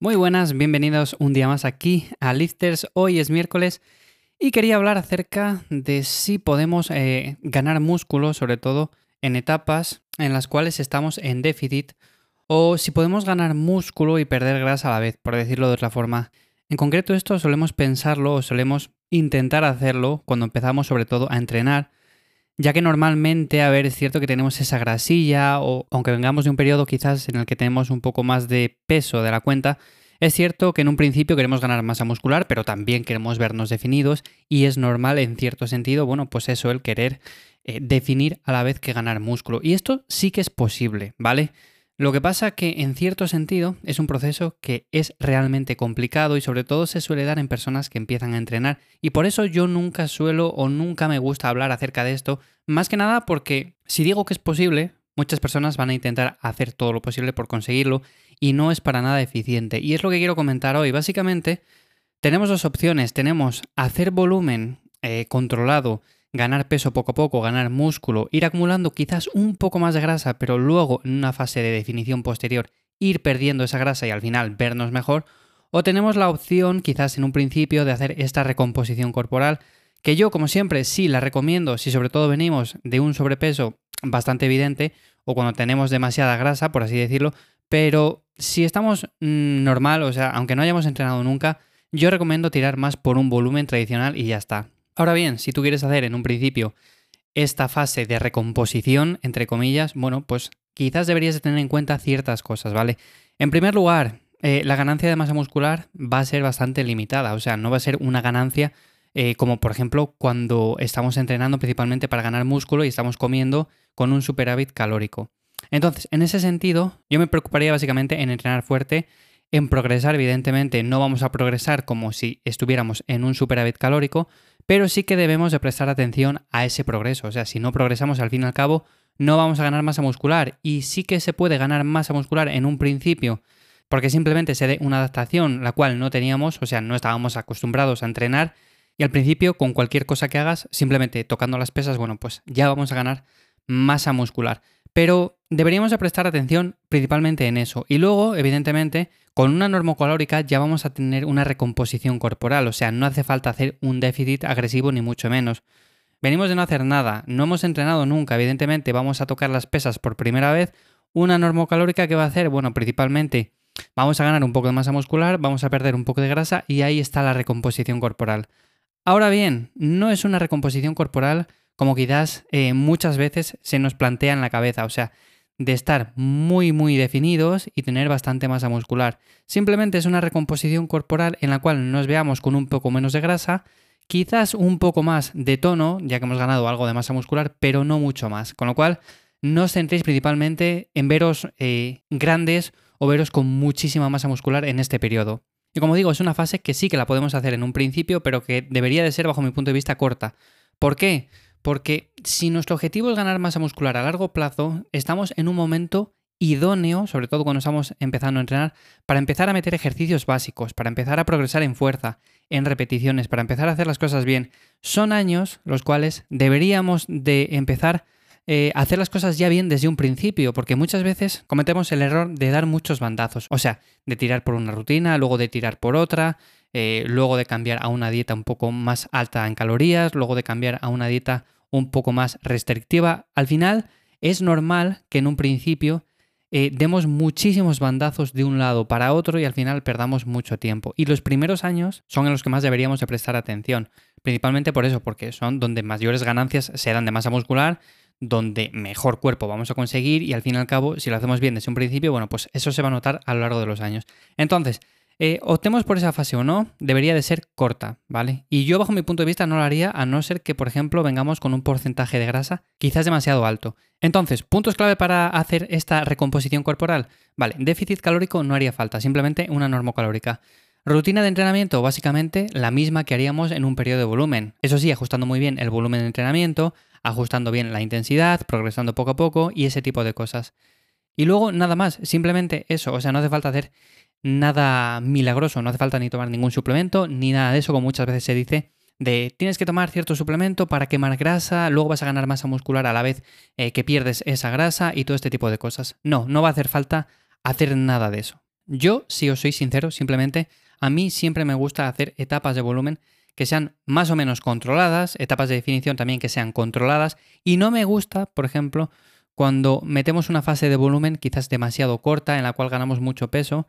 Muy buenas, bienvenidos un día más aquí a Lifters. Hoy es miércoles y quería hablar acerca de si podemos eh, ganar músculo, sobre todo en etapas en las cuales estamos en déficit, o si podemos ganar músculo y perder grasa a la vez, por decirlo de otra forma. En concreto esto solemos pensarlo o solemos intentar hacerlo cuando empezamos sobre todo a entrenar, ya que normalmente, a ver, es cierto que tenemos esa grasilla, o aunque vengamos de un periodo quizás en el que tenemos un poco más de peso de la cuenta, es cierto que en un principio queremos ganar masa muscular, pero también queremos vernos definidos y es normal en cierto sentido, bueno, pues eso, el querer eh, definir a la vez que ganar músculo. Y esto sí que es posible, ¿vale? Lo que pasa que en cierto sentido es un proceso que es realmente complicado y sobre todo se suele dar en personas que empiezan a entrenar y por eso yo nunca suelo o nunca me gusta hablar acerca de esto, más que nada porque si digo que es posible, muchas personas van a intentar hacer todo lo posible por conseguirlo y no es para nada eficiente. Y es lo que quiero comentar hoy. Básicamente, tenemos dos opciones. Tenemos hacer volumen eh, controlado, ganar peso poco a poco, ganar músculo, ir acumulando quizás un poco más de grasa, pero luego en una fase de definición posterior ir perdiendo esa grasa y al final vernos mejor. O tenemos la opción, quizás en un principio, de hacer esta recomposición corporal, que yo, como siempre, sí la recomiendo si sobre todo venimos de un sobrepeso bastante evidente o cuando tenemos demasiada grasa, por así decirlo, pero si estamos mm, normal, o sea, aunque no hayamos entrenado nunca, yo recomiendo tirar más por un volumen tradicional y ya está. Ahora bien, si tú quieres hacer en un principio esta fase de recomposición, entre comillas, bueno, pues quizás deberías de tener en cuenta ciertas cosas, ¿vale? En primer lugar, eh, la ganancia de masa muscular va a ser bastante limitada, o sea, no va a ser una ganancia eh, como por ejemplo cuando estamos entrenando principalmente para ganar músculo y estamos comiendo con un superávit calórico. Entonces, en ese sentido, yo me preocuparía básicamente en entrenar fuerte, en progresar, evidentemente no vamos a progresar como si estuviéramos en un superávit calórico, pero sí que debemos de prestar atención a ese progreso. O sea, si no progresamos al fin y al cabo, no vamos a ganar masa muscular. Y sí que se puede ganar masa muscular en un principio, porque simplemente se dé una adaptación la cual no teníamos, o sea, no estábamos acostumbrados a entrenar. Y al principio, con cualquier cosa que hagas, simplemente tocando las pesas, bueno, pues ya vamos a ganar masa muscular. Pero deberíamos de prestar atención principalmente en eso. Y luego, evidentemente, con una normocalórica ya vamos a tener una recomposición corporal, o sea, no hace falta hacer un déficit agresivo ni mucho menos. Venimos de no hacer nada, no hemos entrenado nunca, evidentemente vamos a tocar las pesas por primera vez. Una normocalórica que va a hacer, bueno, principalmente vamos a ganar un poco de masa muscular, vamos a perder un poco de grasa y ahí está la recomposición corporal. Ahora bien, no es una recomposición corporal como quizás eh, muchas veces se nos plantea en la cabeza, o sea, de estar muy muy definidos y tener bastante masa muscular. Simplemente es una recomposición corporal en la cual nos veamos con un poco menos de grasa, quizás un poco más de tono, ya que hemos ganado algo de masa muscular, pero no mucho más. Con lo cual, no os centréis principalmente en veros eh, grandes o veros con muchísima masa muscular en este periodo. Y como digo, es una fase que sí que la podemos hacer en un principio, pero que debería de ser, bajo mi punto de vista, corta. ¿Por qué? Porque si nuestro objetivo es ganar masa muscular a largo plazo, estamos en un momento idóneo, sobre todo cuando estamos empezando a entrenar, para empezar a meter ejercicios básicos, para empezar a progresar en fuerza, en repeticiones, para empezar a hacer las cosas bien. Son años los cuales deberíamos de empezar eh, a hacer las cosas ya bien desde un principio, porque muchas veces cometemos el error de dar muchos bandazos, o sea, de tirar por una rutina, luego de tirar por otra, eh, luego de cambiar a una dieta un poco más alta en calorías, luego de cambiar a una dieta un poco más restrictiva. Al final es normal que en un principio eh, demos muchísimos bandazos de un lado para otro y al final perdamos mucho tiempo. Y los primeros años son en los que más deberíamos de prestar atención, principalmente por eso, porque son donde mayores ganancias se dan de masa muscular, donde mejor cuerpo vamos a conseguir y al fin y al cabo, si lo hacemos bien desde un principio, bueno, pues eso se va a notar a lo largo de los años. Entonces, eh, optemos por esa fase o no, debería de ser corta, ¿vale? Y yo bajo mi punto de vista no lo haría a no ser que, por ejemplo, vengamos con un porcentaje de grasa quizás demasiado alto. Entonces, puntos clave para hacer esta recomposición corporal. Vale, déficit calórico no haría falta, simplemente una normocalórica. Rutina de entrenamiento, básicamente la misma que haríamos en un periodo de volumen. Eso sí, ajustando muy bien el volumen de entrenamiento, ajustando bien la intensidad, progresando poco a poco y ese tipo de cosas. Y luego nada más, simplemente eso, o sea, no hace falta hacer nada milagroso, no hace falta ni tomar ningún suplemento, ni nada de eso, como muchas veces se dice, de tienes que tomar cierto suplemento para quemar grasa, luego vas a ganar masa muscular a la vez eh, que pierdes esa grasa y todo este tipo de cosas. No, no va a hacer falta hacer nada de eso. Yo, si os soy sincero, simplemente a mí siempre me gusta hacer etapas de volumen que sean más o menos controladas, etapas de definición también que sean controladas, y no me gusta, por ejemplo, cuando metemos una fase de volumen quizás demasiado corta en la cual ganamos mucho peso,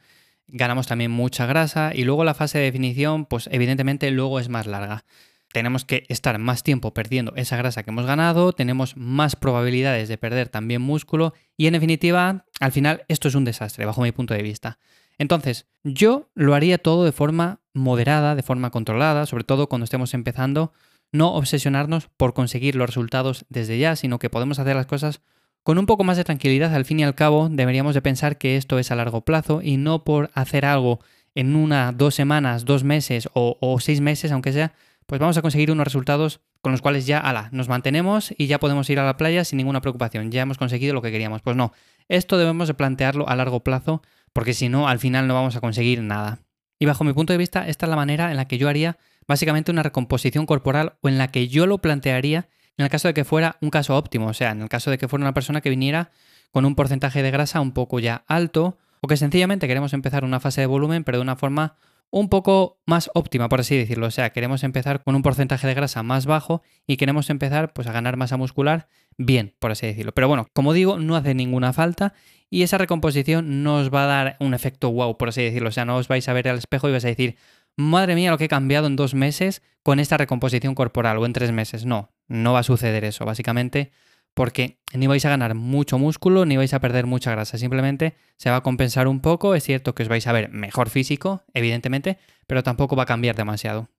ganamos también mucha grasa y luego la fase de definición, pues evidentemente luego es más larga. Tenemos que estar más tiempo perdiendo esa grasa que hemos ganado, tenemos más probabilidades de perder también músculo y en definitiva, al final esto es un desastre bajo mi punto de vista. Entonces, yo lo haría todo de forma moderada, de forma controlada, sobre todo cuando estemos empezando, no obsesionarnos por conseguir los resultados desde ya, sino que podemos hacer las cosas con un poco más de tranquilidad. Al fin y al cabo, deberíamos de pensar que esto es a largo plazo y no por hacer algo en una, dos semanas, dos meses o, o seis meses, aunque sea, pues vamos a conseguir unos resultados con los cuales ya, ala, nos mantenemos y ya podemos ir a la playa sin ninguna preocupación, ya hemos conseguido lo que queríamos. Pues no, esto debemos de plantearlo a largo plazo porque si no, al final no vamos a conseguir nada. Y bajo mi punto de vista, esta es la manera en la que yo haría básicamente una recomposición corporal o en la que yo lo plantearía en el caso de que fuera un caso óptimo, o sea, en el caso de que fuera una persona que viniera con un porcentaje de grasa un poco ya alto o que sencillamente queremos empezar una fase de volumen pero de una forma un poco más óptima, por así decirlo. O sea, queremos empezar con un porcentaje de grasa más bajo y queremos empezar pues, a ganar masa muscular bien, por así decirlo. Pero bueno, como digo, no hace ninguna falta y esa recomposición no os va a dar un efecto wow, por así decirlo. O sea, no os vais a ver al espejo y vais a decir, madre mía, lo que he cambiado en dos meses con esta recomposición corporal o en tres meses. No, no va a suceder eso. Básicamente porque ni vais a ganar mucho músculo ni vais a perder mucha grasa, simplemente se va a compensar un poco, es cierto que os vais a ver mejor físico, evidentemente, pero tampoco va a cambiar demasiado.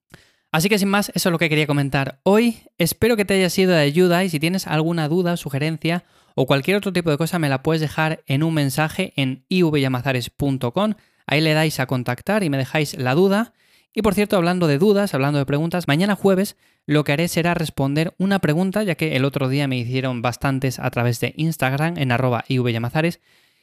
Así que sin más, eso es lo que quería comentar hoy, espero que te haya sido de ayuda y si tienes alguna duda, sugerencia o cualquier otro tipo de cosa me la puedes dejar en un mensaje en ivyamazares.com, ahí le dais a contactar y me dejáis la duda. Y por cierto, hablando de dudas, hablando de preguntas, mañana jueves lo que haré será responder una pregunta, ya que el otro día me hicieron bastantes a través de Instagram en arroba ivyamazares,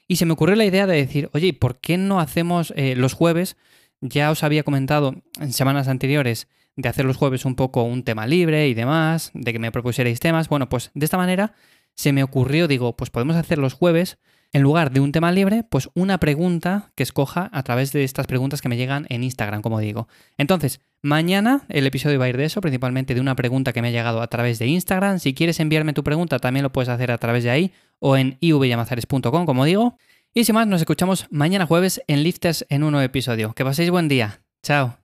y se me ocurrió la idea de decir, oye, ¿por qué no hacemos eh, los jueves? Ya os había comentado en semanas anteriores de hacer los jueves un poco un tema libre y demás, de que me propusierais temas. Bueno, pues de esta manera se me ocurrió, digo, pues podemos hacer los jueves en lugar de un tema libre, pues una pregunta que escoja a través de estas preguntas que me llegan en Instagram, como digo. Entonces, mañana el episodio va a ir de eso, principalmente de una pregunta que me ha llegado a través de Instagram. Si quieres enviarme tu pregunta, también lo puedes hacer a través de ahí o en ivyamazares.com, como digo. Y sin más, nos escuchamos mañana jueves en Lifters en un nuevo episodio. Que paséis buen día. Chao.